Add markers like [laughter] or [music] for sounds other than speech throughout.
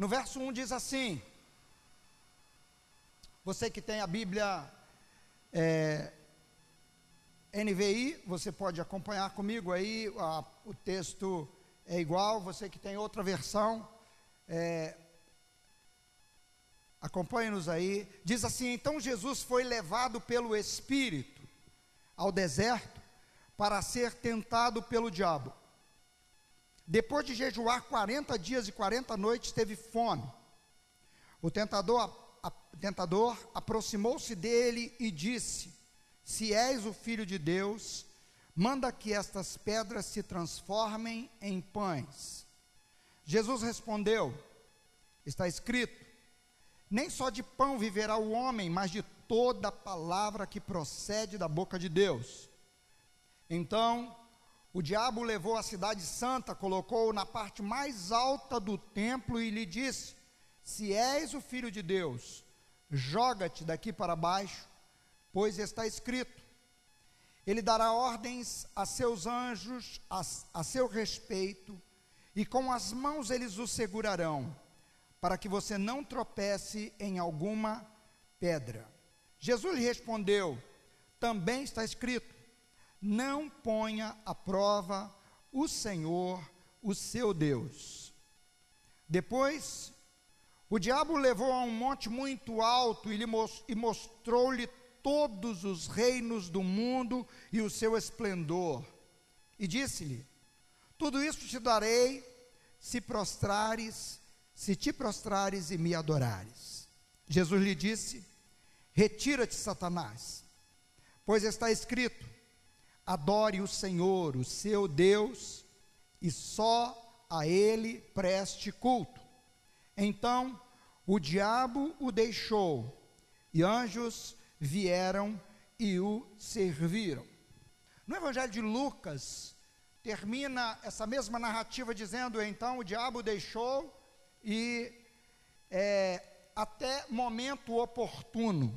No verso 1 diz assim: Você que tem a Bíblia é, NVI, você pode acompanhar comigo aí, a, o texto é igual. Você que tem outra versão, é, acompanhe-nos aí. Diz assim: Então Jesus foi levado pelo Espírito ao deserto para ser tentado pelo diabo. Depois de jejuar 40 dias e 40 noites, teve fome. O tentador, tentador aproximou-se dele e disse: Se és o filho de Deus, manda que estas pedras se transformem em pães. Jesus respondeu: Está escrito: Nem só de pão viverá o homem, mas de toda palavra que procede da boca de Deus. Então, o diabo levou a cidade santa, colocou-o na parte mais alta do templo e lhe disse: Se és o filho de Deus, joga-te daqui para baixo, pois está escrito: Ele dará ordens a seus anjos a, a seu respeito, e com as mãos eles o segurarão, para que você não tropece em alguma pedra. Jesus lhe respondeu: Também está escrito: não ponha à prova o Senhor, o seu Deus. Depois, o diabo levou a um monte muito alto e, e mostrou-lhe todos os reinos do mundo e o seu esplendor. E disse-lhe: Tudo isso te darei se prostrares, se te prostrares e me adorares. Jesus lhe disse: Retira-te, Satanás, pois está escrito: Adore o Senhor, o seu Deus, e só a Ele preste culto. Então o diabo o deixou, e anjos vieram e o serviram. No Evangelho de Lucas, termina essa mesma narrativa dizendo: então o diabo deixou e é, até momento oportuno.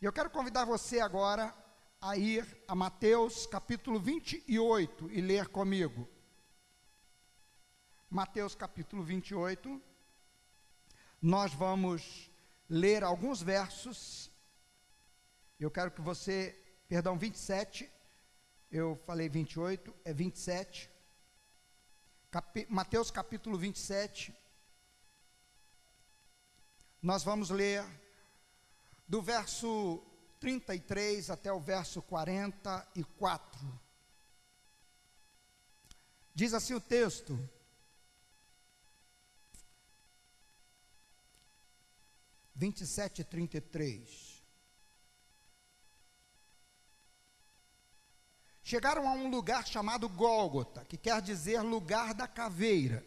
E eu quero convidar você agora a ir a Mateus capítulo 28 e ler comigo. Mateus capítulo 28. Nós vamos ler alguns versos. Eu quero que você, perdão, 27. Eu falei 28, é 27. Capi, Mateus capítulo 27. Nós vamos ler do verso 33 até o verso 44. Diz assim o texto: vinte e sete trinta e três. Chegaram a um lugar chamado Gólgota, que quer dizer lugar da caveira,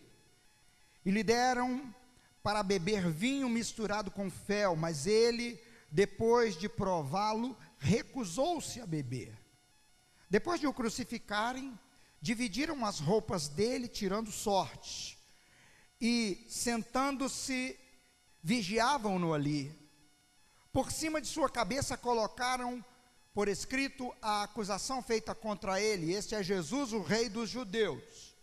e lhe deram para beber vinho misturado com fel, mas ele depois de prová-lo, recusou-se a beber. Depois de o crucificarem, dividiram as roupas dele, tirando sorte, e sentando-se, vigiavam-no ali. Por cima de sua cabeça colocaram por escrito a acusação feita contra ele: Este é Jesus, o Rei dos Judeus.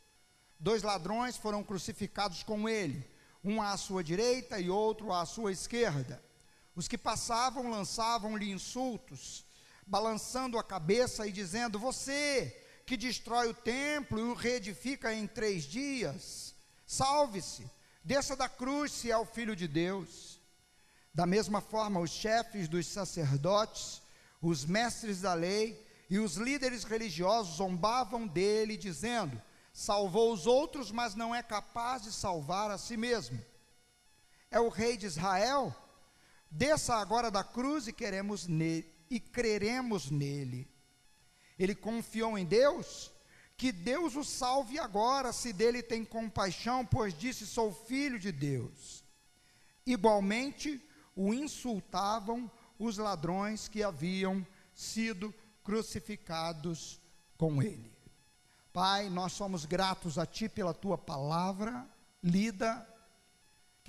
Dois ladrões foram crucificados com ele, um à sua direita e outro à sua esquerda. Os que passavam lançavam-lhe insultos, balançando a cabeça e dizendo: Você que destrói o templo e o reedifica em três dias, salve-se, desça da cruz se é o filho de Deus. Da mesma forma, os chefes dos sacerdotes, os mestres da lei e os líderes religiosos zombavam dele, dizendo: Salvou os outros, mas não é capaz de salvar a si mesmo. É o rei de Israel? Desça agora da cruz e queremos nele e creremos nele. Ele confiou em Deus, que Deus o salve agora, se dele tem compaixão, pois disse: Sou filho de Deus. Igualmente, o insultavam os ladrões que haviam sido crucificados com ele. Pai, nós somos gratos a Ti pela Tua palavra lida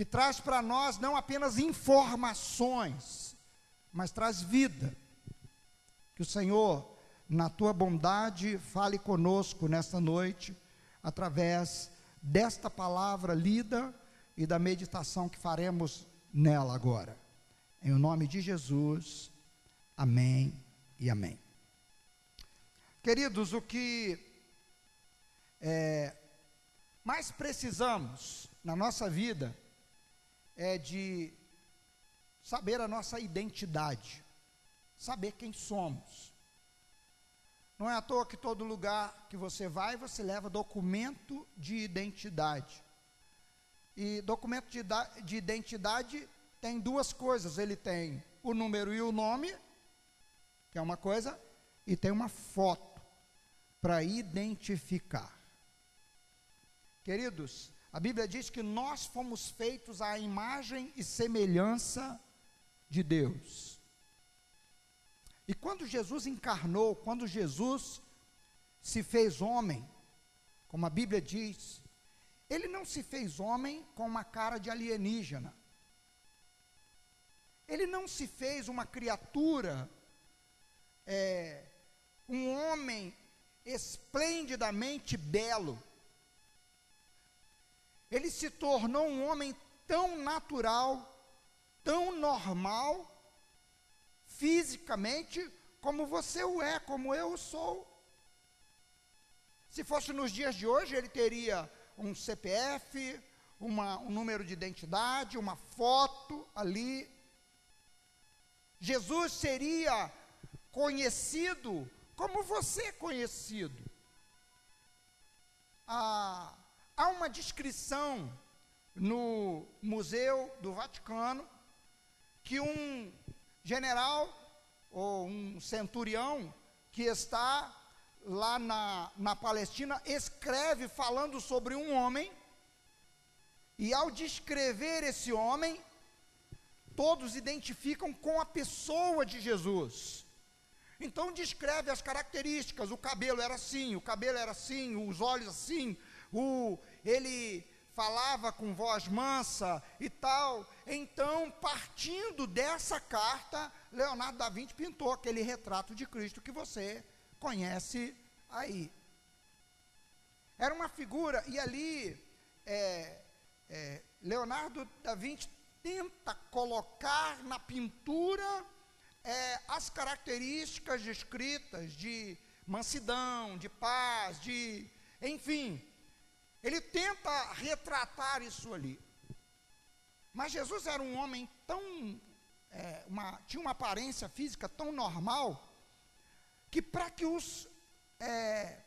que traz para nós não apenas informações, mas traz vida. Que o Senhor, na tua bondade, fale conosco nesta noite, através desta palavra lida, e da meditação que faremos nela agora. Em nome de Jesus, amém e amém. Queridos, o que é, mais precisamos na nossa vida é de saber a nossa identidade, saber quem somos. Não é à toa que todo lugar que você vai, você leva documento de identidade. E documento de, de identidade tem duas coisas: ele tem o número e o nome, que é uma coisa, e tem uma foto para identificar. Queridos, a Bíblia diz que nós fomos feitos à imagem e semelhança de Deus. E quando Jesus encarnou, quando Jesus se fez homem, como a Bíblia diz, ele não se fez homem com uma cara de alienígena. Ele não se fez uma criatura, é, um homem esplendidamente belo. Ele se tornou um homem tão natural, tão normal, fisicamente, como você o é, como eu sou. Se fosse nos dias de hoje, ele teria um CPF, uma, um número de identidade, uma foto ali. Jesus seria conhecido como você é conhecido. Ah, há uma descrição no Museu do Vaticano que um general ou um centurião que está lá na, na Palestina escreve falando sobre um homem, e ao descrever esse homem, todos identificam com a pessoa de Jesus. Então descreve as características, o cabelo era assim, o cabelo era assim, os olhos assim, o, ele falava com voz mansa e tal. Então, partindo dessa carta, Leonardo da Vinci pintou aquele retrato de Cristo que você conhece aí. Era uma figura, e ali é, é, Leonardo da Vinci tenta colocar na pintura é, as características descritas de mansidão, de paz, de. Enfim, ele tenta retratar isso ali. Mas Jesus era um homem tão. É, uma, tinha uma aparência física tão normal, que para que os, é,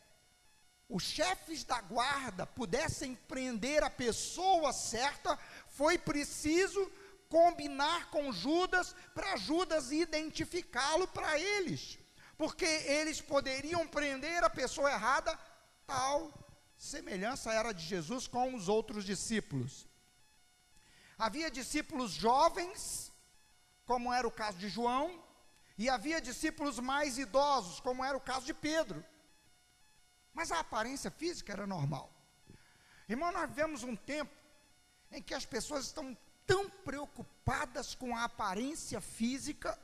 os chefes da guarda pudessem prender a pessoa certa, foi preciso combinar com Judas para Judas identificá-lo para eles, porque eles poderiam prender a pessoa errada, tal semelhança era de Jesus com os outros discípulos. Havia discípulos jovens, como era o caso de João, e havia discípulos mais idosos, como era o caso de Pedro. Mas a aparência física era normal. Irmão, nós vivemos um tempo em que as pessoas estão tão preocupadas com a aparência física,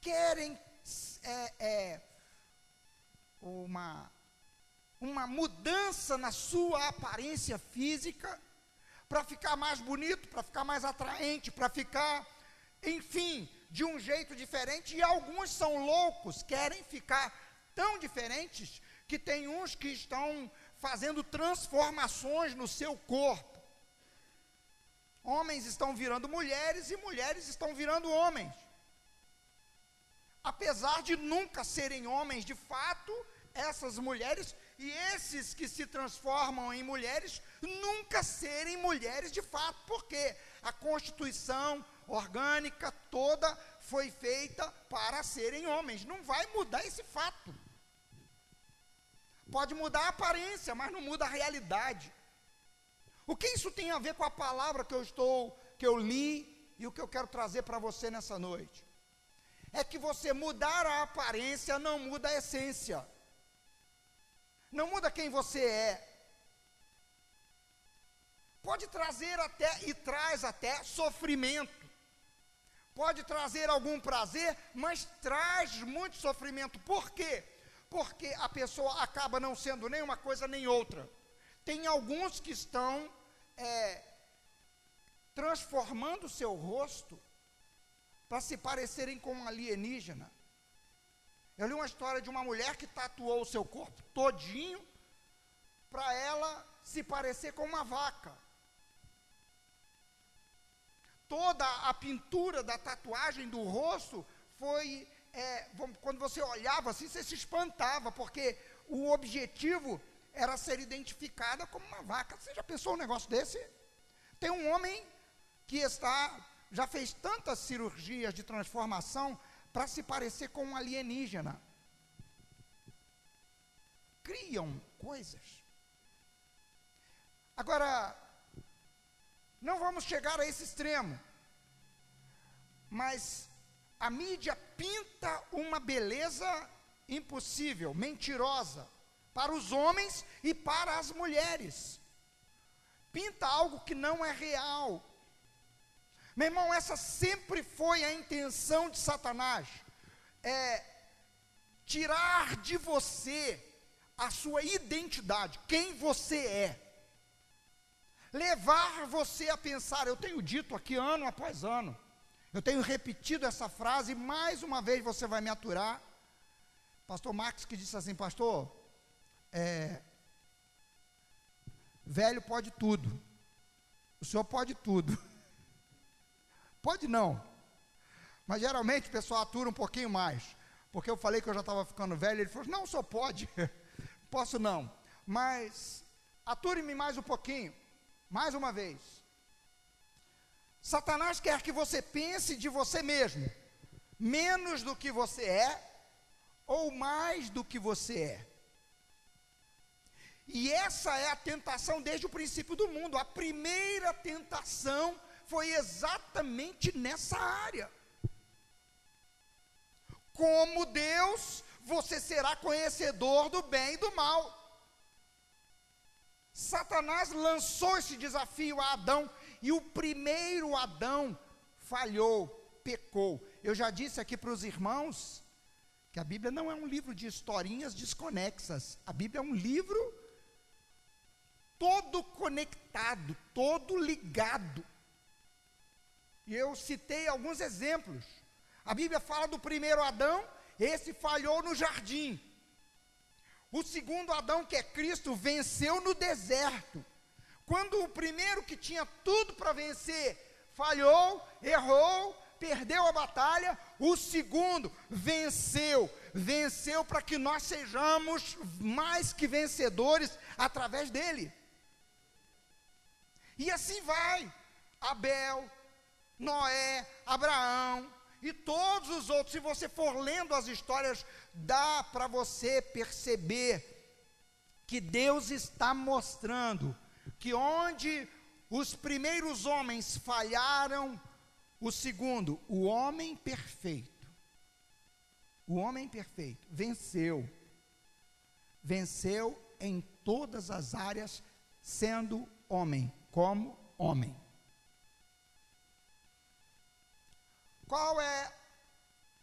querem é, é, uma uma mudança na sua aparência física, para ficar mais bonito, para ficar mais atraente, para ficar, enfim, de um jeito diferente. E alguns são loucos, querem ficar tão diferentes que tem uns que estão fazendo transformações no seu corpo. Homens estão virando mulheres e mulheres estão virando homens. Apesar de nunca serem homens de fato, essas mulheres e esses que se transformam em mulheres nunca serem mulheres de fato, porque a constituição orgânica toda foi feita para serem homens. Não vai mudar esse fato. Pode mudar a aparência, mas não muda a realidade. O que isso tem a ver com a palavra que eu estou, que eu li e o que eu quero trazer para você nessa noite? É que você mudar a aparência não muda a essência não muda quem você é. Pode trazer até e traz até sofrimento. Pode trazer algum prazer, mas traz muito sofrimento. Por quê? Porque a pessoa acaba não sendo nem uma coisa nem outra. Tem alguns que estão é, transformando seu rosto para se parecerem com um alienígena. Eu li uma história de uma mulher que tatuou o seu corpo todinho para ela se parecer com uma vaca. Toda a pintura da tatuagem do rosto foi. É, quando você olhava assim, você se espantava, porque o objetivo era ser identificada como uma vaca. Você já pensou um negócio desse? Tem um homem que está, já fez tantas cirurgias de transformação para se parecer com um alienígena. Criam coisas. Agora, não vamos chegar a esse extremo, mas a mídia pinta uma beleza impossível, mentirosa, para os homens e para as mulheres. Pinta algo que não é real. Meu irmão, essa sempre foi a intenção de Satanás. É tirar de você a sua identidade, quem você é. Levar você a pensar, eu tenho dito aqui ano após ano, eu tenho repetido essa frase, mais uma vez você vai me aturar. Pastor Max que disse assim, pastor, é, velho pode tudo. O senhor pode tudo. [laughs] Pode não. Mas geralmente o pessoal atura um pouquinho mais. Porque eu falei que eu já estava ficando velho, ele falou: não, só pode. [laughs] Posso não. Mas ature-me mais um pouquinho. Mais uma vez. Satanás quer que você pense de você mesmo, menos do que você é, ou mais do que você é. E essa é a tentação desde o princípio do mundo. A primeira tentação foi exatamente nessa área. Como Deus, você será conhecedor do bem e do mal. Satanás lançou esse desafio a Adão e o primeiro Adão falhou, pecou. Eu já disse aqui para os irmãos que a Bíblia não é um livro de historinhas desconexas. A Bíblia é um livro todo conectado, todo ligado. E eu citei alguns exemplos. A Bíblia fala do primeiro Adão, esse falhou no jardim. O segundo Adão, que é Cristo, venceu no deserto. Quando o primeiro que tinha tudo para vencer falhou, errou, perdeu a batalha, o segundo venceu. Venceu para que nós sejamos mais que vencedores através dele. E assim vai. Abel, Noé, Abraão e todos os outros. Se você for lendo as histórias, dá para você perceber que Deus está mostrando que onde os primeiros homens falharam, o segundo, o homem perfeito, o homem perfeito venceu, venceu em todas as áreas, sendo homem como homem. Qual é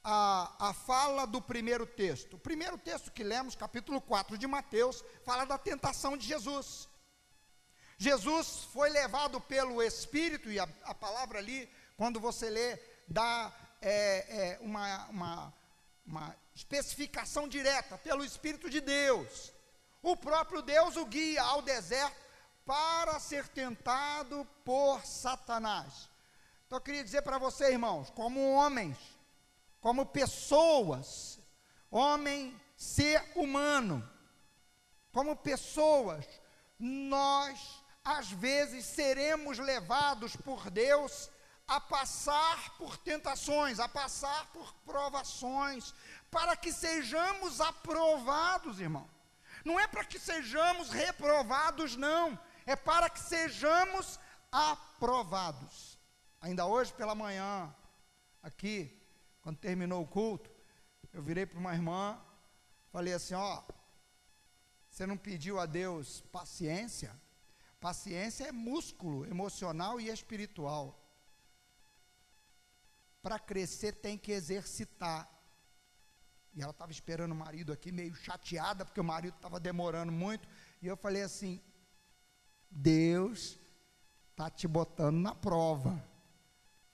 a, a fala do primeiro texto? O primeiro texto que lemos, capítulo 4 de Mateus, fala da tentação de Jesus. Jesus foi levado pelo Espírito, e a, a palavra ali, quando você lê, dá é, é, uma, uma, uma especificação direta, pelo Espírito de Deus. O próprio Deus o guia ao deserto para ser tentado por Satanás. Então eu queria dizer para você, irmãos, como homens, como pessoas, homem, ser humano, como pessoas, nós às vezes seremos levados por Deus a passar por tentações, a passar por provações, para que sejamos aprovados, irmão. Não é para que sejamos reprovados, não é para que sejamos aprovados. Ainda hoje pela manhã, aqui, quando terminou o culto, eu virei para uma irmã, falei assim: ó, você não pediu a Deus paciência? Paciência é músculo emocional e espiritual. Para crescer tem que exercitar. E ela estava esperando o marido aqui, meio chateada, porque o marido estava demorando muito. E eu falei assim: Deus Está te botando na prova.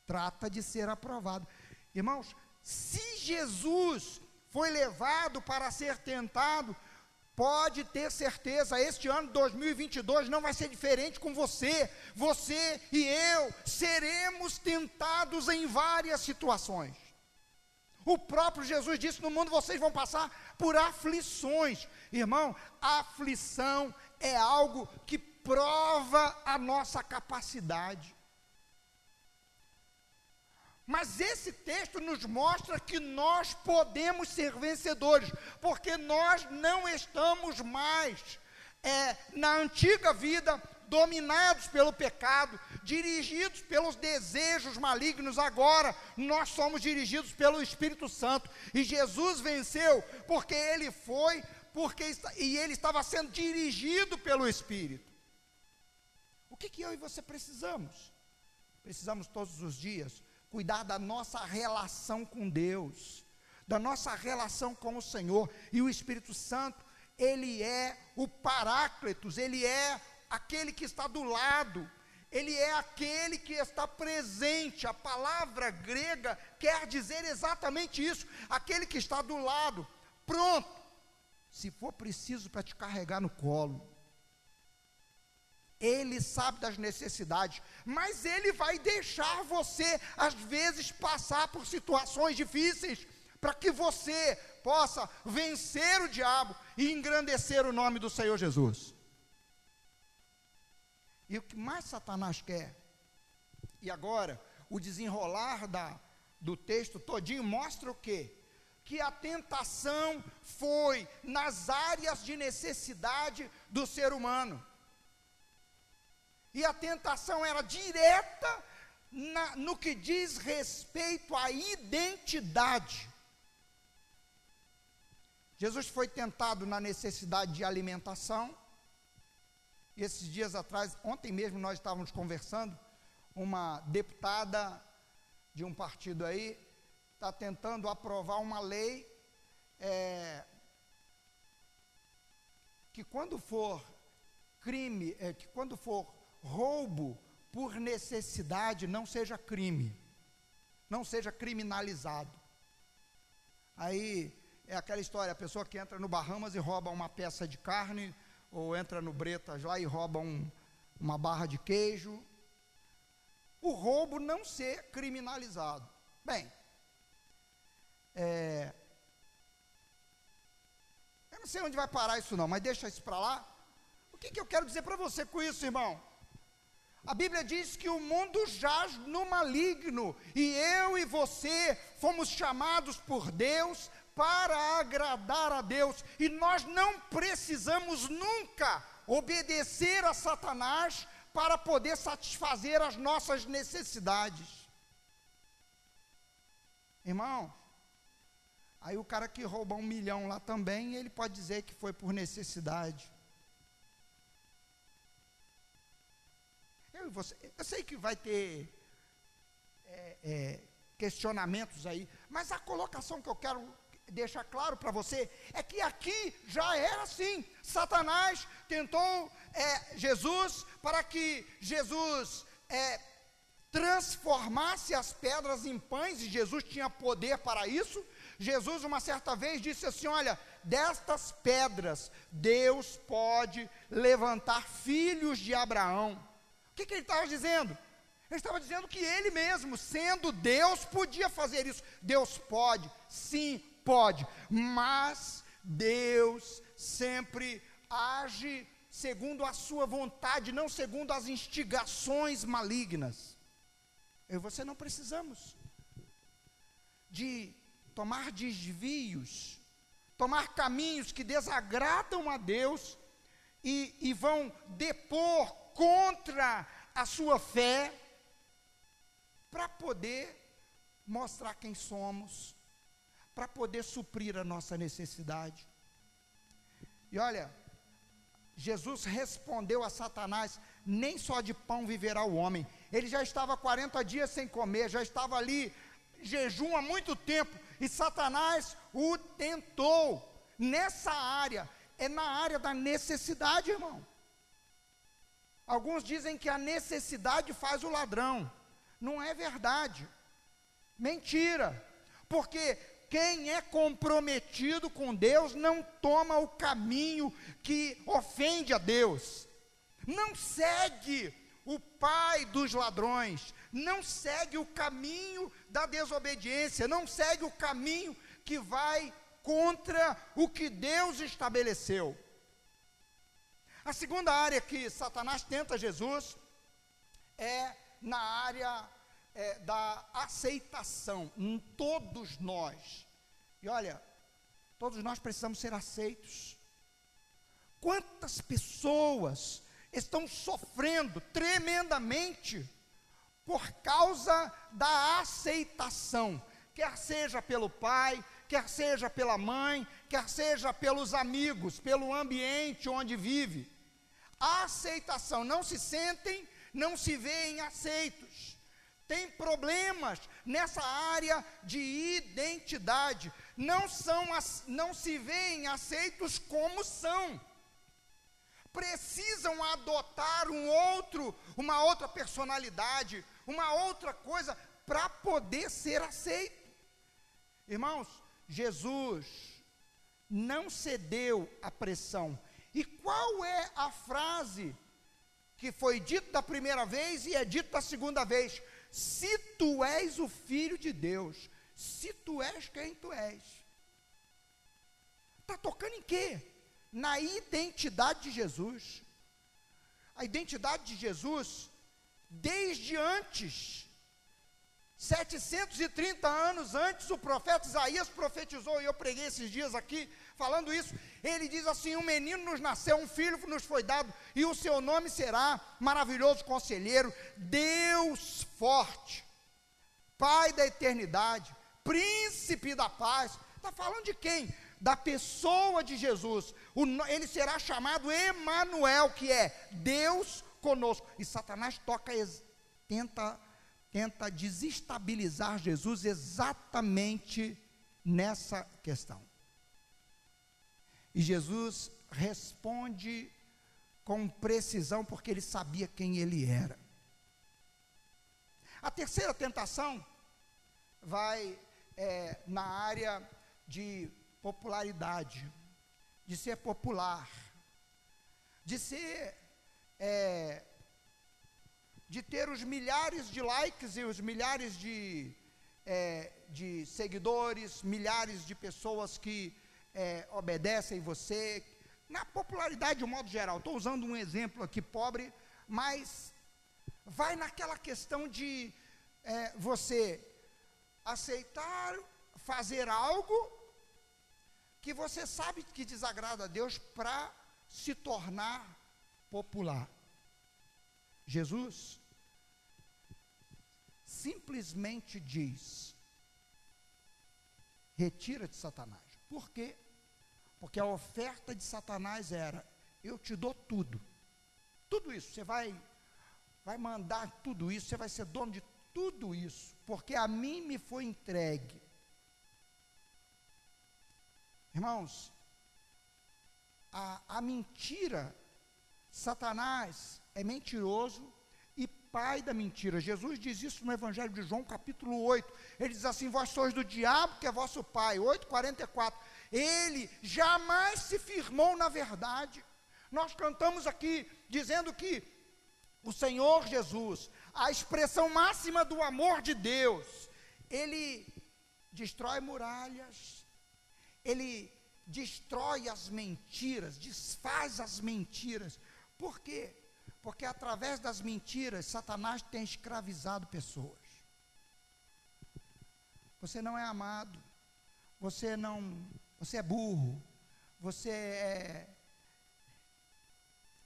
Trata de ser aprovado. Irmãos, se Jesus foi levado para ser tentado, pode ter certeza, este ano 2022 não vai ser diferente com você. Você e eu seremos tentados em várias situações. O próprio Jesus disse: No mundo vocês vão passar por aflições. Irmão, aflição é algo que prova a nossa capacidade. Mas esse texto nos mostra que nós podemos ser vencedores, porque nós não estamos mais é, na antiga vida dominados pelo pecado, dirigidos pelos desejos malignos. Agora nós somos dirigidos pelo Espírito Santo e Jesus venceu porque ele foi, porque e ele estava sendo dirigido pelo Espírito. O que, que eu e você precisamos? Precisamos todos os dias cuidar da nossa relação com Deus, da nossa relação com o Senhor. E o Espírito Santo, ele é o Paráclitos, ele é aquele que está do lado, ele é aquele que está presente. A palavra grega quer dizer exatamente isso: aquele que está do lado, pronto, se for preciso para te carregar no colo. Ele sabe das necessidades, mas ele vai deixar você, às vezes, passar por situações difíceis, para que você possa vencer o diabo e engrandecer o nome do Senhor Jesus. E o que mais Satanás quer, e agora, o desenrolar da, do texto todinho mostra o quê? Que a tentação foi nas áreas de necessidade do ser humano. E a tentação era direta na, no que diz respeito à identidade. Jesus foi tentado na necessidade de alimentação. E esses dias atrás, ontem mesmo nós estávamos conversando, uma deputada de um partido aí está tentando aprovar uma lei é, que quando for crime, é, que quando for roubo por necessidade não seja crime, não seja criminalizado. Aí é aquela história, a pessoa que entra no Bahamas e rouba uma peça de carne, ou entra no Bretas lá e rouba um, uma barra de queijo. O roubo não ser criminalizado. Bem, é, eu não sei onde vai parar isso não, mas deixa isso para lá. O que, que eu quero dizer para você com isso, irmão? A Bíblia diz que o mundo jaz no maligno, e eu e você fomos chamados por Deus para agradar a Deus, e nós não precisamos nunca obedecer a Satanás para poder satisfazer as nossas necessidades. Irmão, aí o cara que rouba um milhão lá também, ele pode dizer que foi por necessidade. Eu, você, eu sei que vai ter é, é, questionamentos aí, mas a colocação que eu quero deixar claro para você é que aqui já era assim. Satanás tentou é, Jesus para que Jesus é, transformasse as pedras em pães, e Jesus tinha poder para isso. Jesus, uma certa vez, disse assim: Olha, destas pedras, Deus pode levantar filhos de Abraão que, que ele estava dizendo? Ele estava dizendo que ele mesmo, sendo Deus, podia fazer isso. Deus pode, sim, pode, mas Deus sempre age segundo a sua vontade, não segundo as instigações malignas. Eu e você não precisamos de tomar desvios, tomar caminhos que desagradam a Deus e, e vão depor contra a sua fé, para poder mostrar quem somos, para poder suprir a nossa necessidade. E olha, Jesus respondeu a Satanás: nem só de pão viverá o homem. Ele já estava 40 dias sem comer, já estava ali jejum há muito tempo, e Satanás o tentou nessa área, é na área da necessidade, irmão. Alguns dizem que a necessidade faz o ladrão. Não é verdade. Mentira. Porque quem é comprometido com Deus não toma o caminho que ofende a Deus. Não segue o pai dos ladrões, não segue o caminho da desobediência, não segue o caminho que vai contra o que Deus estabeleceu. A segunda área que Satanás tenta Jesus é na área é, da aceitação, em todos nós. E olha, todos nós precisamos ser aceitos. Quantas pessoas estão sofrendo tremendamente por causa da aceitação, quer seja pelo pai, quer seja pela mãe, quer seja pelos amigos, pelo ambiente onde vive. A aceitação, não se sentem, não se veem aceitos. Tem problemas nessa área de identidade, não são não se veem aceitos como são. Precisam adotar um outro, uma outra personalidade, uma outra coisa para poder ser aceito. Irmãos, Jesus não cedeu à pressão. E qual é a frase que foi dita da primeira vez e é dita da segunda vez? Se tu és o filho de Deus, se tu és quem tu és. Está tocando em quê? Na identidade de Jesus. A identidade de Jesus, desde antes 730 anos antes, o profeta Isaías profetizou, e eu preguei esses dias aqui, falando isso. Ele diz assim: Um menino nos nasceu, um filho nos foi dado, e o seu nome será Maravilhoso Conselheiro, Deus Forte, Pai da Eternidade, Príncipe da Paz. Está falando de quem? Da pessoa de Jesus. O, ele será chamado Emanuel, que é Deus conosco. E Satanás toca, tenta tenta desestabilizar Jesus exatamente nessa questão. E Jesus responde com precisão, porque ele sabia quem ele era. A terceira tentação vai é, na área de popularidade, de ser popular, de ser é, de ter os milhares de likes e os milhares de, é, de seguidores, milhares de pessoas que é, obedecem você, na popularidade de um modo geral. Estou usando um exemplo aqui pobre, mas vai naquela questão de é, você aceitar fazer algo que você sabe que desagrada a Deus para se tornar popular. Jesus simplesmente diz: retira-te, Satanás. Por quê? Porque a oferta de Satanás era: eu te dou tudo. Tudo isso, você vai vai mandar tudo isso, você vai ser dono de tudo isso, porque a mim me foi entregue. Irmãos, a, a mentira, Satanás é mentiroso, pai da mentira. Jesus diz isso no Evangelho de João, capítulo 8. Ele diz assim: Vós sois do diabo, que é vosso pai. 8,44. Ele jamais se firmou na verdade. Nós cantamos aqui dizendo que o Senhor Jesus, a expressão máxima do amor de Deus, ele destrói muralhas, ele destrói as mentiras, desfaz as mentiras. Por quê? Porque através das mentiras, Satanás tem escravizado pessoas. Você não é amado, você não, você é burro, você é,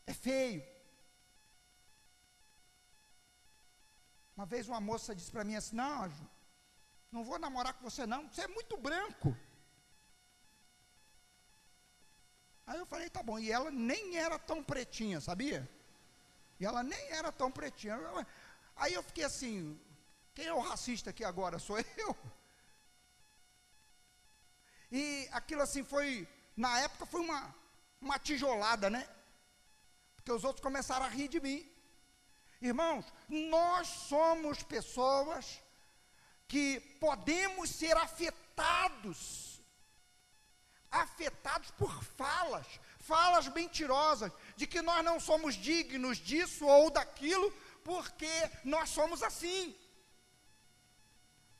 é feio. Uma vez uma moça disse para mim assim: Não, não vou namorar com você, não, você é muito branco. Aí eu falei: Tá bom, e ela nem era tão pretinha, sabia? E ela nem era tão pretinha. Aí eu fiquei assim: quem é o racista aqui agora? Sou eu. E aquilo assim foi, na época foi uma, uma tijolada, né? Porque os outros começaram a rir de mim. Irmãos, nós somos pessoas que podemos ser afetados, afetados por falas, falas mentirosas, de que nós não somos dignos disso ou daquilo, porque nós somos assim.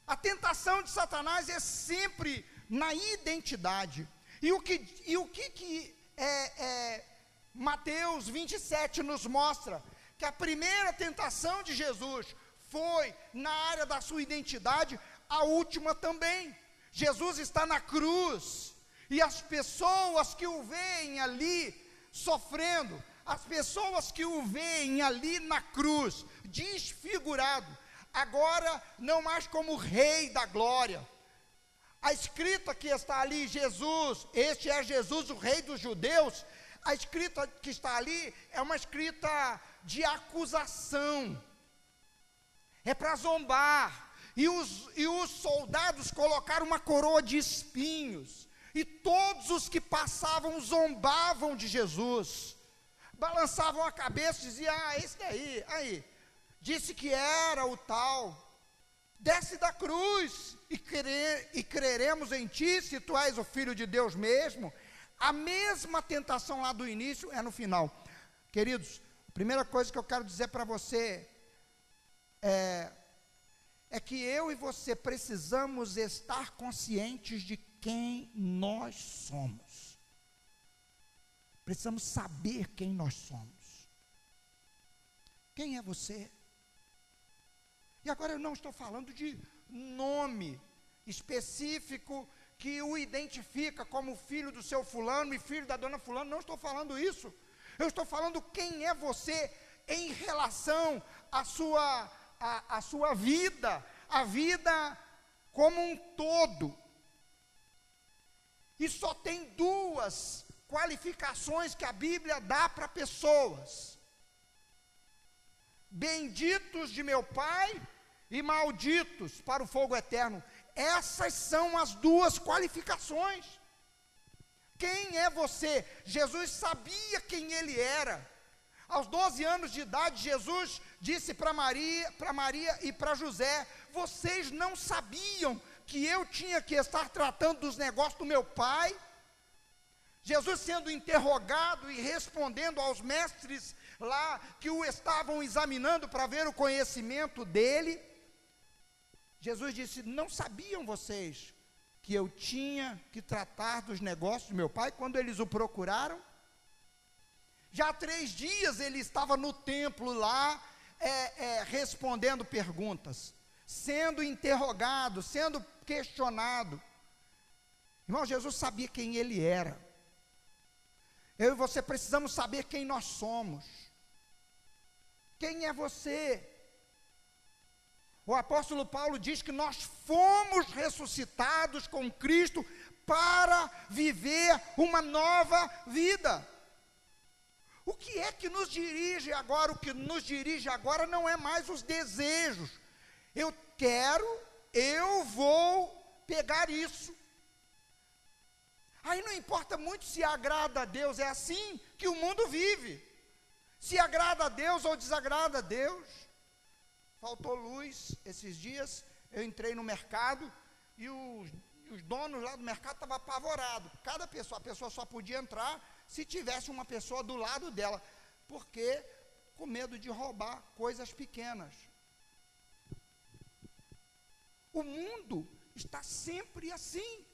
A tentação de Satanás é sempre na identidade. E o que, e o que, que é, é, Mateus 27 nos mostra? que a primeira tentação de Jesus foi na área da sua identidade, a última também. Jesus está na cruz e as pessoas que o veem ali sofrendo, as pessoas que o veem ali na cruz, desfigurado, agora não mais como rei da glória. A escrita que está ali, Jesus, este é Jesus, o rei dos judeus, a escrita que está ali é uma escrita de acusação, é para zombar. E os, e os soldados colocaram uma coroa de espinhos, e todos os que passavam zombavam de Jesus, balançavam a cabeça e diziam: Ah, esse daí, aí, disse que era o tal, desce da cruz e, crer, e creremos em ti, se tu és o filho de Deus mesmo. A mesma tentação lá do início é no final. Queridos, Primeira coisa que eu quero dizer para você é, é que eu e você precisamos estar conscientes de quem nós somos. Precisamos saber quem nós somos. Quem é você? E agora eu não estou falando de nome específico que o identifica como filho do seu fulano e filho da dona fulano, não estou falando isso. Eu estou falando quem é você em relação à sua, à, sua vida, a vida como um todo. E só tem duas qualificações que a Bíblia dá para pessoas: benditos de meu Pai e malditos para o fogo eterno. Essas são as duas qualificações. Quem é você? Jesus sabia quem ele era. Aos 12 anos de idade, Jesus disse para Maria, para Maria e para José: "Vocês não sabiam que eu tinha que estar tratando dos negócios do meu pai?" Jesus sendo interrogado e respondendo aos mestres lá que o estavam examinando para ver o conhecimento dele, Jesus disse: Não sabiam vocês que eu tinha que tratar dos negócios do meu pai quando eles o procuraram. Já há três dias ele estava no templo lá, é, é, respondendo perguntas, sendo interrogado, sendo questionado. Irmão, Jesus sabia quem ele era. Eu e você precisamos saber quem nós somos. Quem é você? O apóstolo Paulo diz que nós fomos ressuscitados com Cristo para viver uma nova vida. O que é que nos dirige agora? O que nos dirige agora não é mais os desejos. Eu quero, eu vou pegar isso. Aí não importa muito se agrada a Deus, é assim que o mundo vive. Se agrada a Deus ou desagrada a Deus faltou luz esses dias, eu entrei no mercado e os, os donos lá do mercado estavam apavorados. Cada pessoa, a pessoa só podia entrar se tivesse uma pessoa do lado dela, porque com medo de roubar coisas pequenas. O mundo está sempre assim.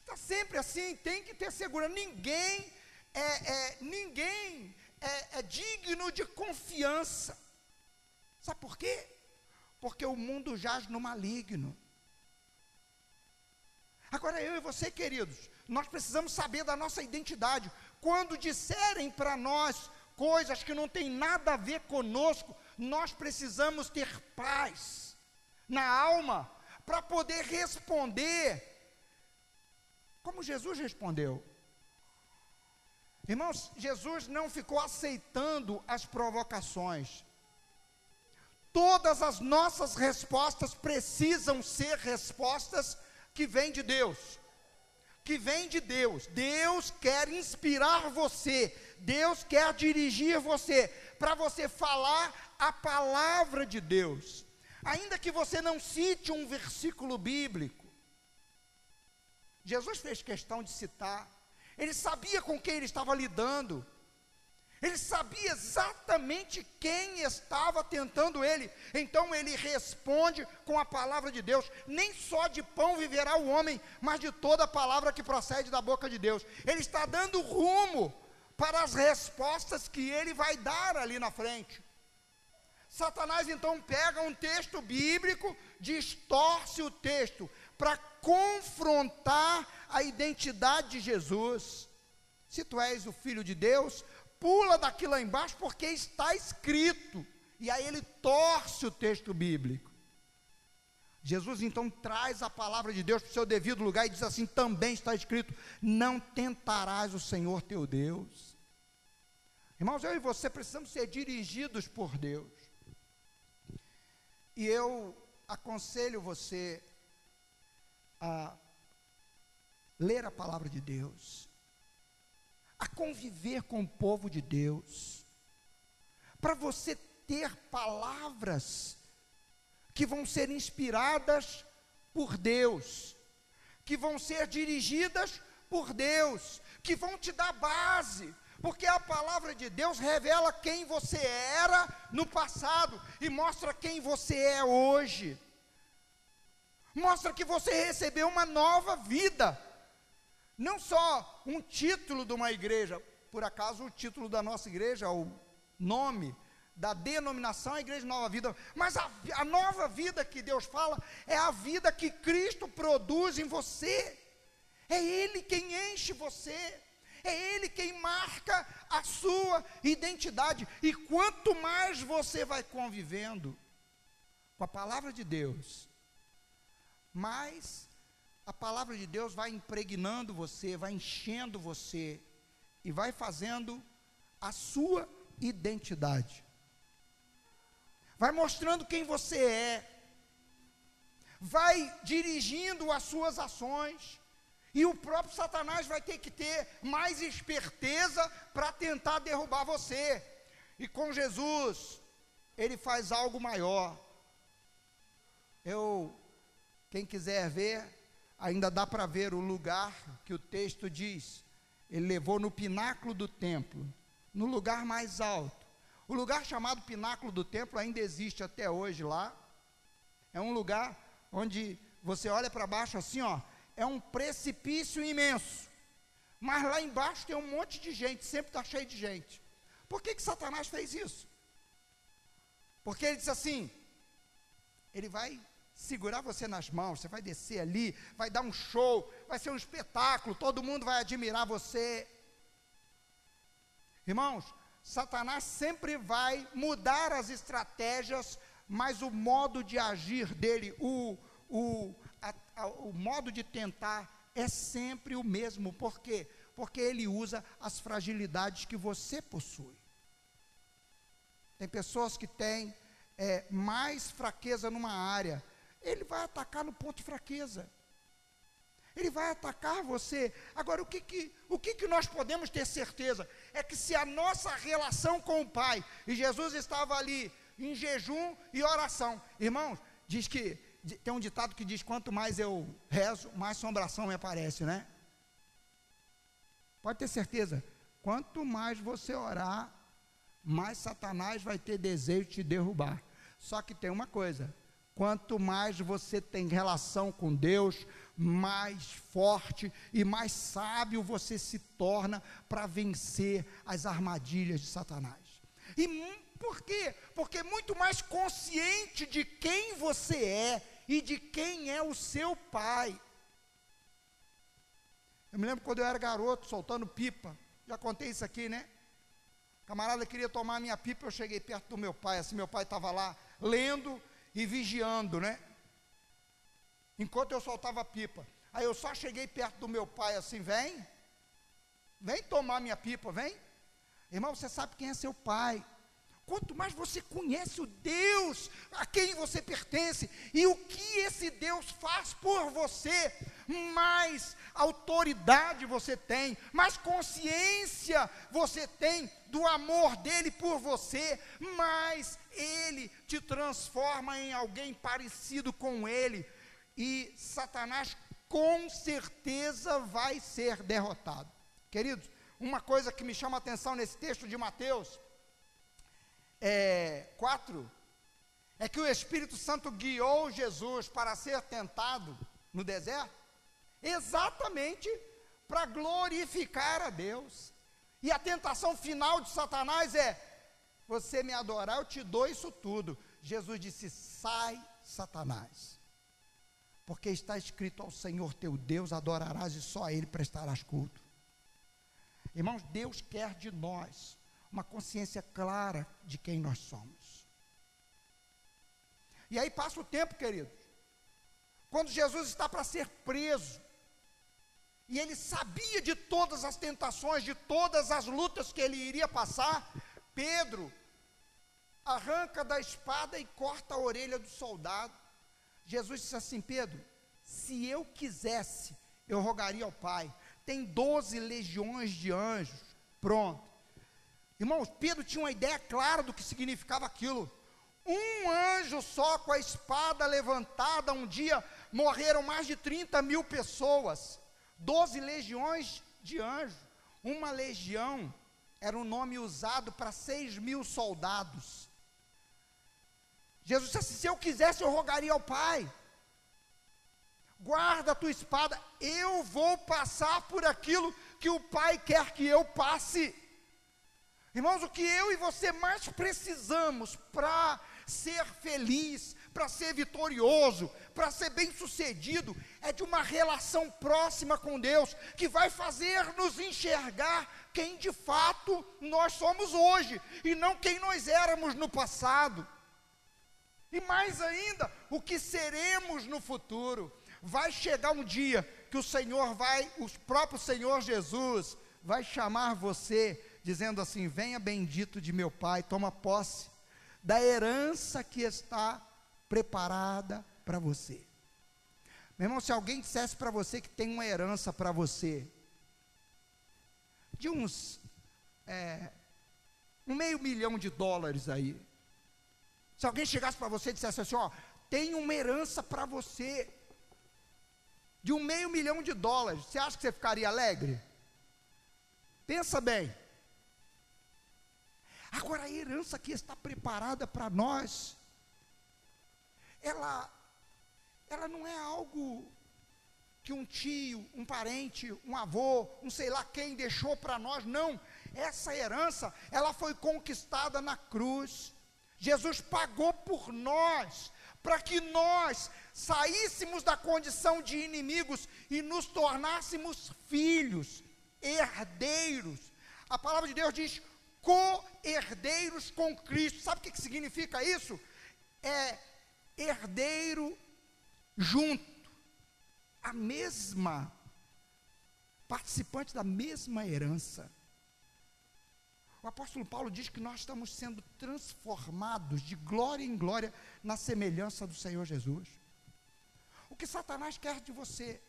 Está sempre assim, tem que ter segurança. Ninguém é, é ninguém é, é digno de confiança. Sabe por quê? Porque o mundo jaz no maligno. Agora, eu e você, queridos, nós precisamos saber da nossa identidade. Quando disserem para nós coisas que não têm nada a ver conosco, nós precisamos ter paz na alma para poder responder como Jesus respondeu. Irmãos, Jesus não ficou aceitando as provocações. Todas as nossas respostas precisam ser respostas que vêm de Deus. Que vêm de Deus. Deus quer inspirar você. Deus quer dirigir você para você falar a palavra de Deus. Ainda que você não cite um versículo bíblico, Jesus fez questão de citar, ele sabia com quem ele estava lidando, ele sabia exatamente quem estava tentando ele. Então ele responde com a palavra de Deus. Nem só de pão viverá o homem, mas de toda a palavra que procede da boca de Deus. Ele está dando rumo para as respostas que ele vai dar ali na frente. Satanás então pega um texto bíblico, distorce o texto para confrontar a identidade de Jesus. Se tu és o filho de Deus, pula daqui lá embaixo porque está escrito. E aí ele torce o texto bíblico. Jesus então traz a palavra de Deus para o seu devido lugar e diz assim: também está escrito: não tentarás o Senhor teu Deus. Irmãos, eu e você precisamos ser dirigidos por Deus. E eu aconselho você a ler a palavra de Deus, a conviver com o povo de Deus, para você ter palavras que vão ser inspiradas por Deus, que vão ser dirigidas por Deus, que vão te dar base, porque a palavra de Deus revela quem você era no passado e mostra quem você é hoje. Mostra que você recebeu uma nova vida. Não só um título de uma igreja, por acaso o título da nossa igreja, o nome da denominação é Igreja Nova Vida, mas a, a nova vida que Deus fala é a vida que Cristo produz em você. É Ele quem enche você. É Ele quem marca a sua identidade. E quanto mais você vai convivendo com a palavra de Deus, mais a palavra de Deus vai impregnando você, vai enchendo você e vai fazendo a sua identidade. Vai mostrando quem você é. Vai dirigindo as suas ações e o próprio Satanás vai ter que ter mais esperteza para tentar derrubar você. E com Jesus, ele faz algo maior. Eu, quem quiser ver, ainda dá para ver o lugar que o texto diz. Ele levou no pináculo do templo, no lugar mais alto. O lugar chamado pináculo do templo ainda existe até hoje lá. É um lugar onde você olha para baixo assim, ó, é um precipício imenso. Mas lá embaixo tem um monte de gente, sempre está cheio de gente. Por que, que Satanás fez isso? Porque ele disse assim: ele vai segurar você nas mãos, você vai descer ali, vai dar um show, vai ser um espetáculo, todo mundo vai admirar você. Irmãos, Satanás sempre vai mudar as estratégias, mas o modo de agir dele, o, o, o modo de tentar é sempre o mesmo. Por quê? Porque ele usa as fragilidades que você possui. Tem pessoas que têm é, mais fraqueza numa área, ele vai atacar no ponto de fraqueza. Ele vai atacar você. Agora, o que, que, o que, que nós podemos ter certeza? É que se a nossa relação com o Pai, e Jesus estava ali em jejum e oração, irmãos, diz que tem um ditado que diz: quanto mais eu rezo, mais assombração me aparece, né? Pode ter certeza, quanto mais você orar, mais Satanás vai ter desejo de te derrubar. Só que tem uma coisa: quanto mais você tem relação com Deus, mais forte e mais sábio você se torna para vencer as armadilhas de Satanás. E por quê? Porque muito mais consciente de quem você é e de quem é o seu pai. Eu me lembro quando eu era garoto, soltando pipa. Já contei isso aqui, né? Camarada queria tomar minha pipa, eu cheguei perto do meu pai, assim, meu pai estava lá lendo e vigiando, né? Enquanto eu soltava pipa. Aí eu só cheguei perto do meu pai assim, vem, vem tomar minha pipa, vem. Irmão, você sabe quem é seu pai. Quanto mais você conhece o Deus a quem você pertence e o que esse Deus faz por você, mais autoridade você tem, mais consciência você tem do amor dele por você, mais ele te transforma em alguém parecido com ele. E Satanás com certeza vai ser derrotado. Queridos, uma coisa que me chama a atenção nesse texto de Mateus é, 4 é que o Espírito Santo guiou Jesus para ser tentado no deserto, exatamente para glorificar a Deus. E a tentação final de Satanás é: você me adorar, eu te dou isso tudo. Jesus disse: sai, Satanás, porque está escrito ao Senhor teu Deus adorarás e só a Ele prestarás culto. Irmãos, Deus quer de nós uma consciência clara de quem nós somos. E aí passa o tempo, queridos. Quando Jesus está para ser preso, e ele sabia de todas as tentações, de todas as lutas que ele iria passar, Pedro arranca da espada e corta a orelha do soldado. Jesus disse assim: Pedro, se eu quisesse, eu rogaria ao Pai. Tem doze legiões de anjos. Pronto. Irmãos, Pedro tinha uma ideia clara do que significava aquilo. Um anjo só com a espada levantada, um dia morreram mais de 30 mil pessoas, 12 legiões de anjos. Uma legião era um nome usado para 6 mil soldados. Jesus disse: Se eu quisesse, eu rogaria ao Pai. Guarda a tua espada, eu vou passar por aquilo que o Pai quer que eu passe. Irmãos, o que eu e você mais precisamos para ser feliz, para ser vitorioso, para ser bem-sucedido, é de uma relação próxima com Deus, que vai fazer nos enxergar quem de fato nós somos hoje e não quem nós éramos no passado. E mais ainda, o que seremos no futuro. Vai chegar um dia que o Senhor vai, o próprio Senhor Jesus, vai chamar você, dizendo assim: Venha bendito de meu Pai, toma posse da herança que está preparada para você. Meu irmão, se alguém dissesse para você que tem uma herança para você, de uns é, um meio milhão de dólares aí, se alguém chegasse para você e dissesse assim, ó, tem uma herança para você, de um meio milhão de dólares, você acha que você ficaria alegre? Pensa bem. Agora, a herança que está preparada para nós, ela, ela não é algo que um tio, um parente, um avô, um sei lá quem deixou para nós, não. Essa herança, ela foi conquistada na cruz. Jesus pagou por nós, para que nós saíssemos da condição de inimigos e nos tornássemos filhos, herdeiros. A palavra de Deus diz: co-herdeiros com Cristo. Sabe o que, que significa isso? É herdeiro junto, a mesma, participante da mesma herança. O apóstolo Paulo diz que nós estamos sendo transformados de glória em glória na semelhança do Senhor Jesus. O que Satanás quer de você?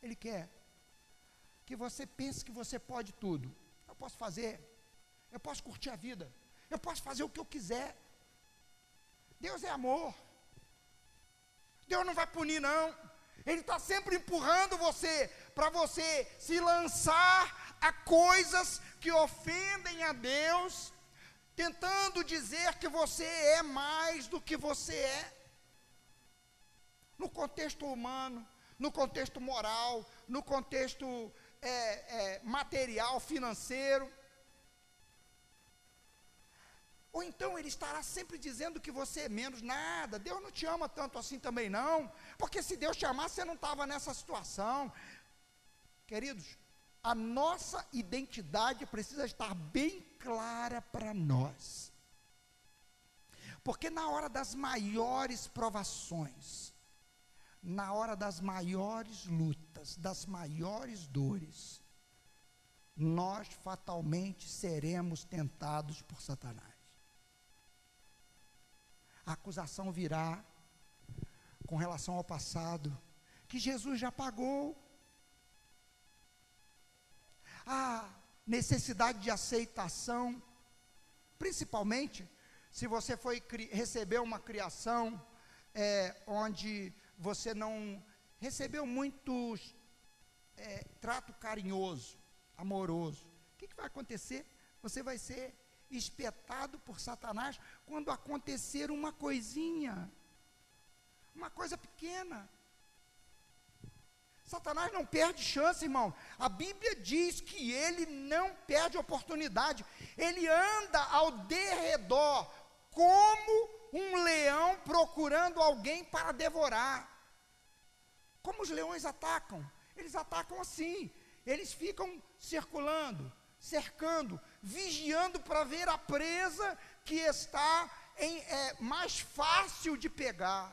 Ele quer que você pense que você pode tudo posso fazer, eu posso curtir a vida, eu posso fazer o que eu quiser. Deus é amor. Deus não vai punir, não. Ele está sempre empurrando você para você se lançar a coisas que ofendem a Deus, tentando dizer que você é mais do que você é. No contexto humano, no contexto moral, no contexto é, é, material, financeiro. Ou então ele estará sempre dizendo que você é menos. Nada, Deus não te ama tanto assim também não. Porque se Deus te amasse, você não estava nessa situação. Queridos, a nossa identidade precisa estar bem clara para nós. Porque na hora das maiores provações, na hora das maiores lutas, das maiores dores, nós fatalmente seremos tentados por Satanás. A acusação virá com relação ao passado, que Jesus já pagou. A necessidade de aceitação, principalmente se você foi receber uma criação é, onde você não recebeu muito é, trato carinhoso, amoroso. O que, que vai acontecer? Você vai ser espetado por Satanás quando acontecer uma coisinha, uma coisa pequena. Satanás não perde chance, irmão. A Bíblia diz que ele não perde oportunidade. Ele anda ao derredor como um leão procurando alguém para devorar. Como os leões atacam? Eles atacam assim. Eles ficam circulando, cercando, vigiando para ver a presa que está em, é, mais fácil de pegar.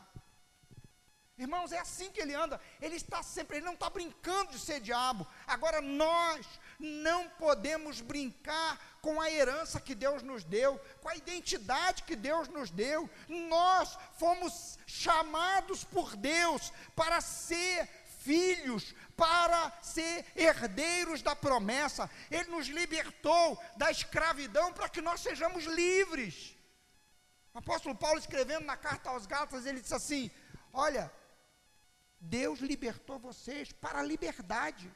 Irmãos, é assim que ele anda. Ele está sempre, ele não está brincando de ser diabo. Agora nós não podemos brincar com a herança que Deus nos deu, com a identidade que Deus nos deu. Nós fomos chamados por Deus para ser filhos, para ser herdeiros da promessa. Ele nos libertou da escravidão para que nós sejamos livres. O apóstolo Paulo escrevendo na carta aos Gálatas, ele disse assim: Olha, Deus libertou vocês para a liberdade.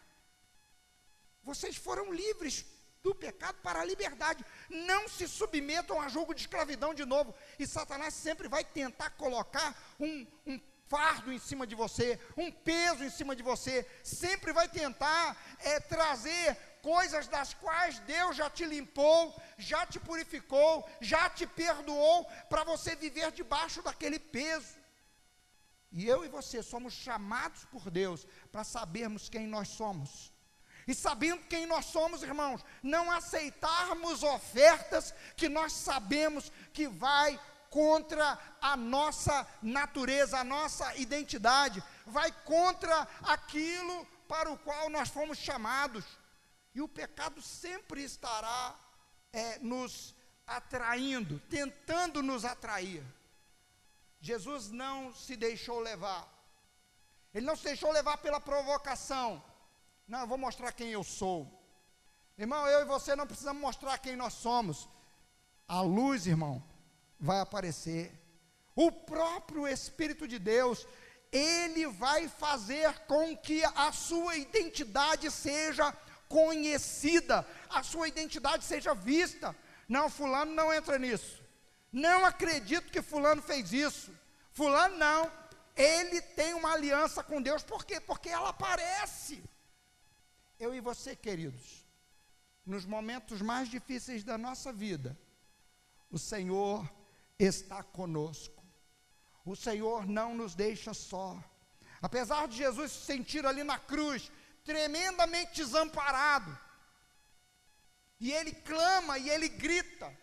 Vocês foram livres do pecado para a liberdade. Não se submetam a jogo de escravidão de novo. E Satanás sempre vai tentar colocar um, um fardo em cima de você, um peso em cima de você. Sempre vai tentar é, trazer coisas das quais Deus já te limpou, já te purificou, já te perdoou, para você viver debaixo daquele peso. E eu e você somos chamados por Deus para sabermos quem nós somos. E sabendo quem nós somos, irmãos, não aceitarmos ofertas que nós sabemos que vai contra a nossa natureza, a nossa identidade, vai contra aquilo para o qual nós fomos chamados. E o pecado sempre estará é, nos atraindo, tentando nos atrair. Jesus não se deixou levar. Ele não se deixou levar pela provocação. Não, eu vou mostrar quem eu sou. Irmão, eu e você não precisamos mostrar quem nós somos. A luz, irmão, vai aparecer. O próprio Espírito de Deus, ele vai fazer com que a sua identidade seja conhecida, a sua identidade seja vista. Não, Fulano não entra nisso. Não acredito que Fulano fez isso. Fulano não. Ele tem uma aliança com Deus, por quê? Porque ela aparece. Eu e você, queridos, nos momentos mais difíceis da nossa vida, o Senhor está conosco. O Senhor não nos deixa só. Apesar de Jesus se sentir ali na cruz, tremendamente desamparado, e ele clama e ele grita,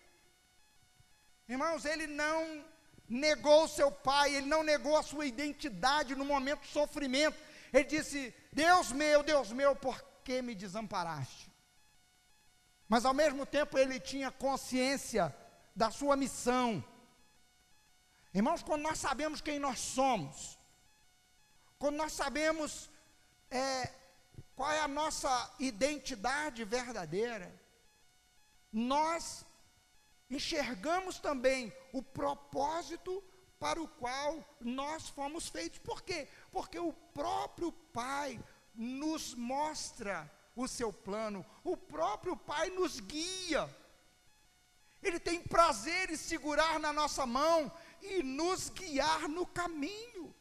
Irmãos, ele não negou seu pai, ele não negou a sua identidade no momento de sofrimento. Ele disse: Deus meu, Deus meu, por que me desamparaste? Mas ao mesmo tempo ele tinha consciência da sua missão. Irmãos, quando nós sabemos quem nós somos, quando nós sabemos é, qual é a nossa identidade verdadeira, nós enxergamos também o propósito para o qual nós fomos feitos. Por quê? Porque o próprio Pai nos mostra o seu plano, o próprio Pai nos guia. Ele tem prazer em segurar na nossa mão e nos guiar no caminho.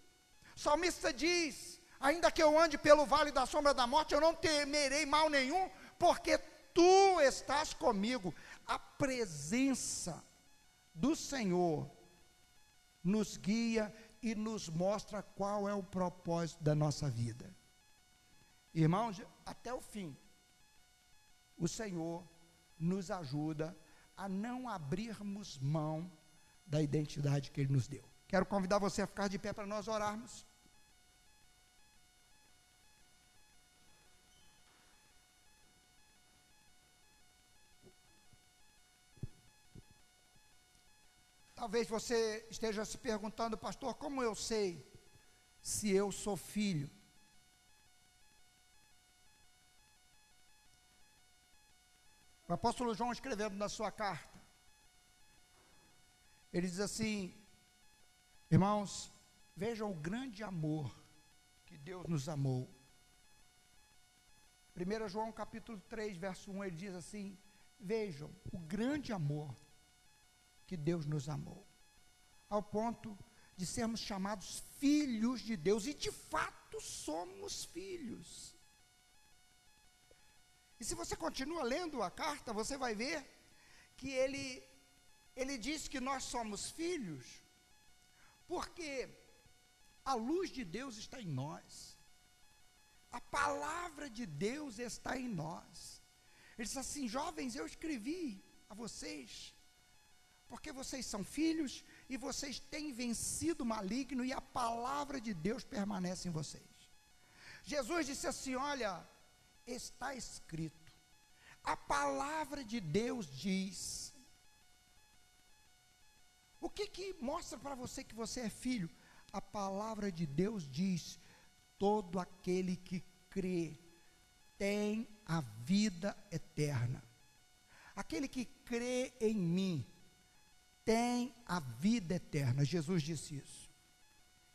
O salmista diz: Ainda que eu ande pelo vale da sombra da morte, eu não temerei mal nenhum, porque tu estás comigo a presença do Senhor nos guia e nos mostra qual é o propósito da nossa vida. Irmãos, até o fim, o Senhor nos ajuda a não abrirmos mão da identidade que Ele nos deu. Quero convidar você a ficar de pé para nós orarmos. Talvez você esteja se perguntando, pastor, como eu sei se eu sou filho O apóstolo João escrevendo na sua carta, ele diz assim: Irmãos, vejam o grande amor que Deus nos amou. 1 João capítulo 3, verso 1, ele diz assim: Vejam o grande amor que Deus nos amou, ao ponto de sermos chamados filhos de Deus, e de fato somos filhos. E se você continua lendo a carta, você vai ver que ele, ele diz que nós somos filhos, porque a luz de Deus está em nós, a palavra de Deus está em nós. Ele diz assim: jovens, eu escrevi a vocês, porque vocês são filhos e vocês têm vencido o maligno e a palavra de Deus permanece em vocês. Jesus disse assim: Olha, está escrito. A palavra de Deus diz. O que que mostra para você que você é filho? A palavra de Deus diz: todo aquele que crê tem a vida eterna. Aquele que crê em mim tem a vida eterna. Jesus disse isso.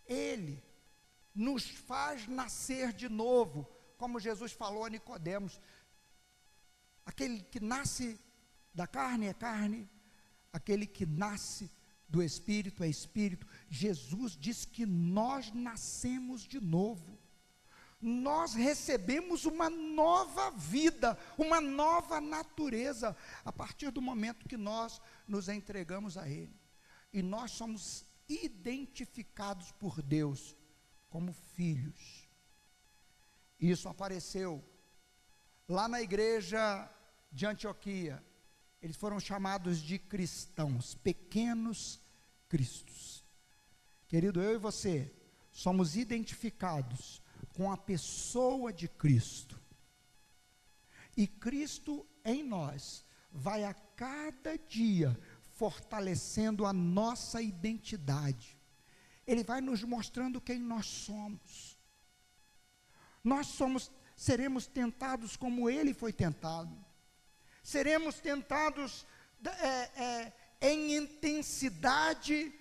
Ele nos faz nascer de novo como Jesus falou a Nicodemos, aquele que nasce da carne é carne, aquele que nasce do espírito é espírito. Jesus diz que nós nascemos de novo. Nós recebemos uma nova vida, uma nova natureza, a partir do momento que nós nos entregamos a Ele. E nós somos identificados por Deus como filhos. Isso apareceu lá na igreja de Antioquia. Eles foram chamados de cristãos, pequenos cristos. Querido, eu e você somos identificados com a pessoa de Cristo. E Cristo em nós vai a cada dia fortalecendo a nossa identidade. Ele vai nos mostrando quem nós somos. Nós somos, seremos tentados como ele foi tentado. Seremos tentados é, é, em intensidade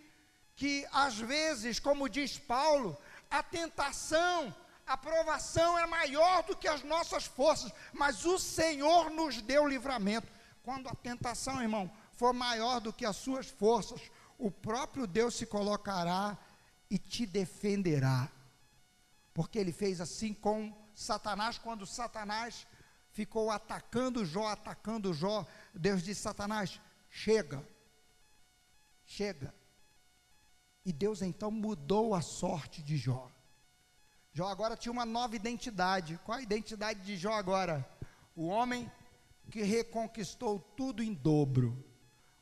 que às vezes, como diz Paulo, a tentação, a provação é maior do que as nossas forças, mas o Senhor nos deu livramento. Quando a tentação, irmão, for maior do que as suas forças, o próprio Deus se colocará e te defenderá. Porque ele fez assim com Satanás, quando Satanás ficou atacando Jó, atacando Jó, Deus disse: Satanás, chega, chega. E Deus então mudou a sorte de Jó. Jó agora tinha uma nova identidade. Qual a identidade de Jó agora? O homem que reconquistou tudo em dobro.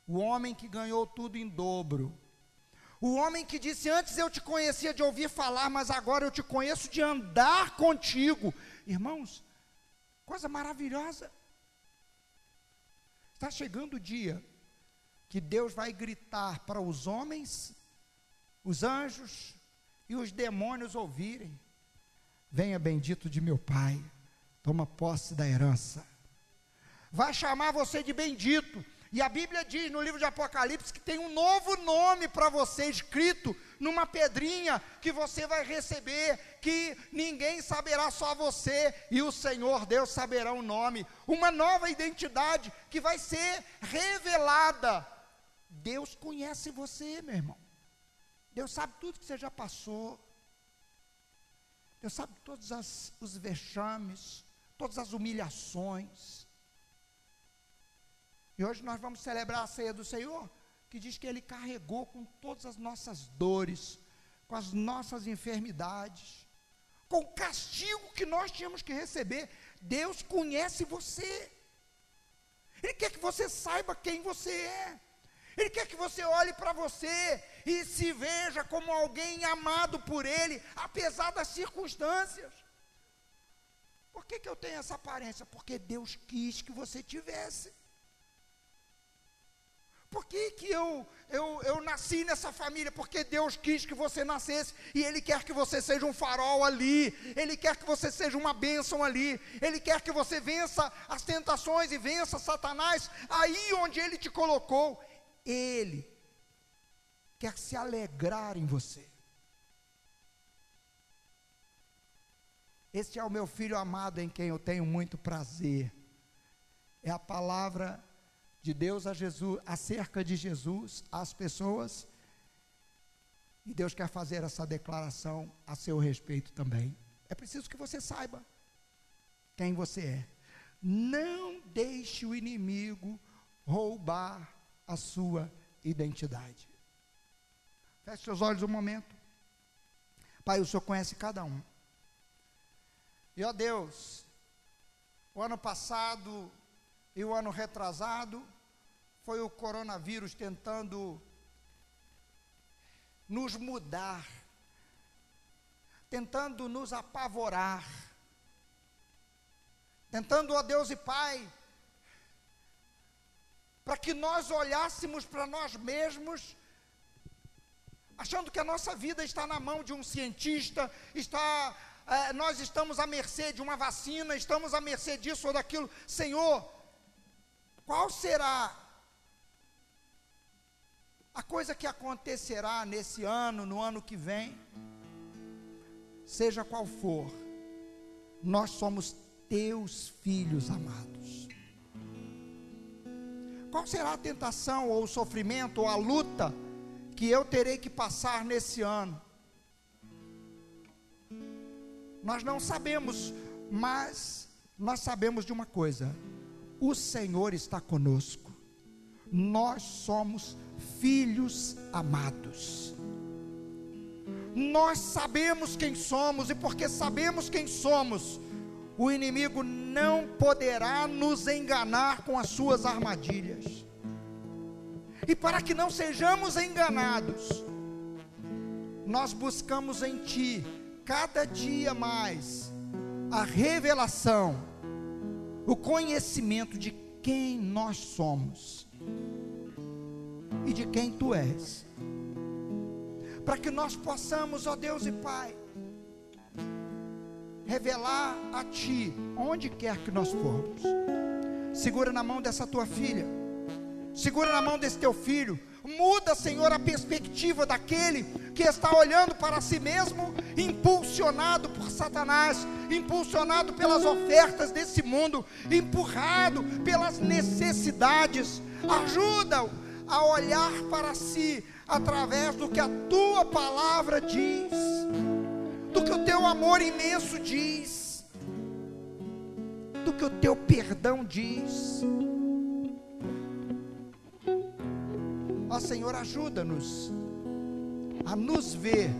O homem que ganhou tudo em dobro. O homem que disse: Antes eu te conhecia de ouvir falar, mas agora eu te conheço de andar contigo. Irmãos, coisa maravilhosa. Está chegando o dia que Deus vai gritar para os homens, os anjos e os demônios ouvirem: Venha, bendito de meu Pai, toma posse da herança. Vai chamar você de bendito e a Bíblia diz no livro de Apocalipse que tem um novo nome para você escrito numa pedrinha que você vai receber, que ninguém saberá, só você e o Senhor Deus saberá o nome. Uma nova identidade que vai ser revelada. Deus conhece você, meu irmão. Deus sabe tudo que você já passou. Deus sabe todos as, os vexames, todas as humilhações. E hoje nós vamos celebrar a ceia do Senhor, que diz que Ele carregou com todas as nossas dores, com as nossas enfermidades, com o castigo que nós tínhamos que receber. Deus conhece você. Ele quer que você saiba quem você é. Ele quer que você olhe para você e se veja como alguém amado por Ele, apesar das circunstâncias. Por que, que eu tenho essa aparência? Porque Deus quis que você tivesse. Por que, que eu, eu, eu nasci nessa família? Porque Deus quis que você nascesse e Ele quer que você seja um farol ali, Ele quer que você seja uma bênção ali, Ele quer que você vença as tentações e vença Satanás aí onde Ele te colocou. Ele quer se alegrar em você. Este é o meu filho amado em quem eu tenho muito prazer. É a palavra de Deus a Jesus, acerca de Jesus às pessoas. E Deus quer fazer essa declaração a seu respeito também. É preciso que você saiba quem você é. Não deixe o inimigo roubar a sua identidade. Feche seus olhos um momento. Pai, o Senhor conhece cada um. E ó Deus, o ano passado e o ano retrasado, foi o coronavírus tentando nos mudar, tentando nos apavorar, tentando, ó Deus e Pai, para que nós olhássemos para nós mesmos, achando que a nossa vida está na mão de um cientista, está, é, nós estamos à mercê de uma vacina, estamos à mercê disso ou daquilo. Senhor, qual será a coisa que acontecerá nesse ano, no ano que vem, seja qual for, nós somos teus filhos amados. Qual será a tentação, ou o sofrimento, ou a luta que eu terei que passar nesse ano? Nós não sabemos, mas nós sabemos de uma coisa: o Senhor está conosco, nós somos filhos amados. Nós sabemos quem somos, e porque sabemos quem somos, o inimigo não poderá nos enganar com as suas armadilhas. E para que não sejamos enganados, nós buscamos em Ti, cada dia mais, a revelação, o conhecimento de quem nós somos e de quem tu és. Para que nós possamos, ó Deus e Pai, revelar a Ti, onde quer que nós formos. Segura na mão dessa tua filha, segura na mão desse teu filho. Muda, Senhor, a perspectiva daquele que está olhando para si mesmo, impulsionado por Satanás, impulsionado pelas ofertas desse mundo, empurrado pelas necessidades. Ajuda-o a olhar para si através do que a tua palavra diz, do que o teu amor imenso diz, do que o teu perdão diz. Ó Senhor, ajuda-nos a nos ver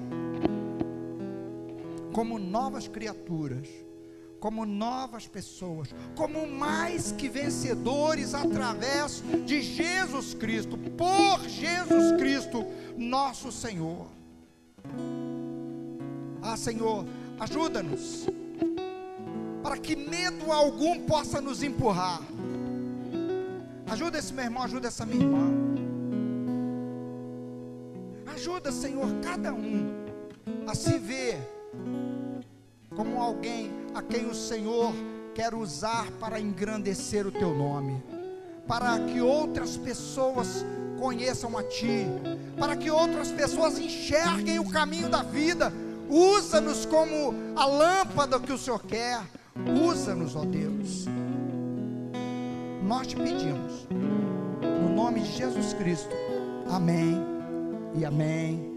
como novas criaturas como novas pessoas, como mais que vencedores através de Jesus Cristo, por Jesus Cristo, nosso Senhor. Ah, Senhor, ajuda-nos, para que medo algum possa nos empurrar. Ajuda esse meu irmão, ajuda essa minha irmã. Ajuda, Senhor, cada um a se ver como alguém a quem o Senhor quer usar para engrandecer o teu nome, para que outras pessoas conheçam a Ti, para que outras pessoas enxerguem o caminho da vida. Usa-nos como a lâmpada que o Senhor quer. Usa-nos, ó Deus. Nós te pedimos, no nome de Jesus Cristo. Amém e amém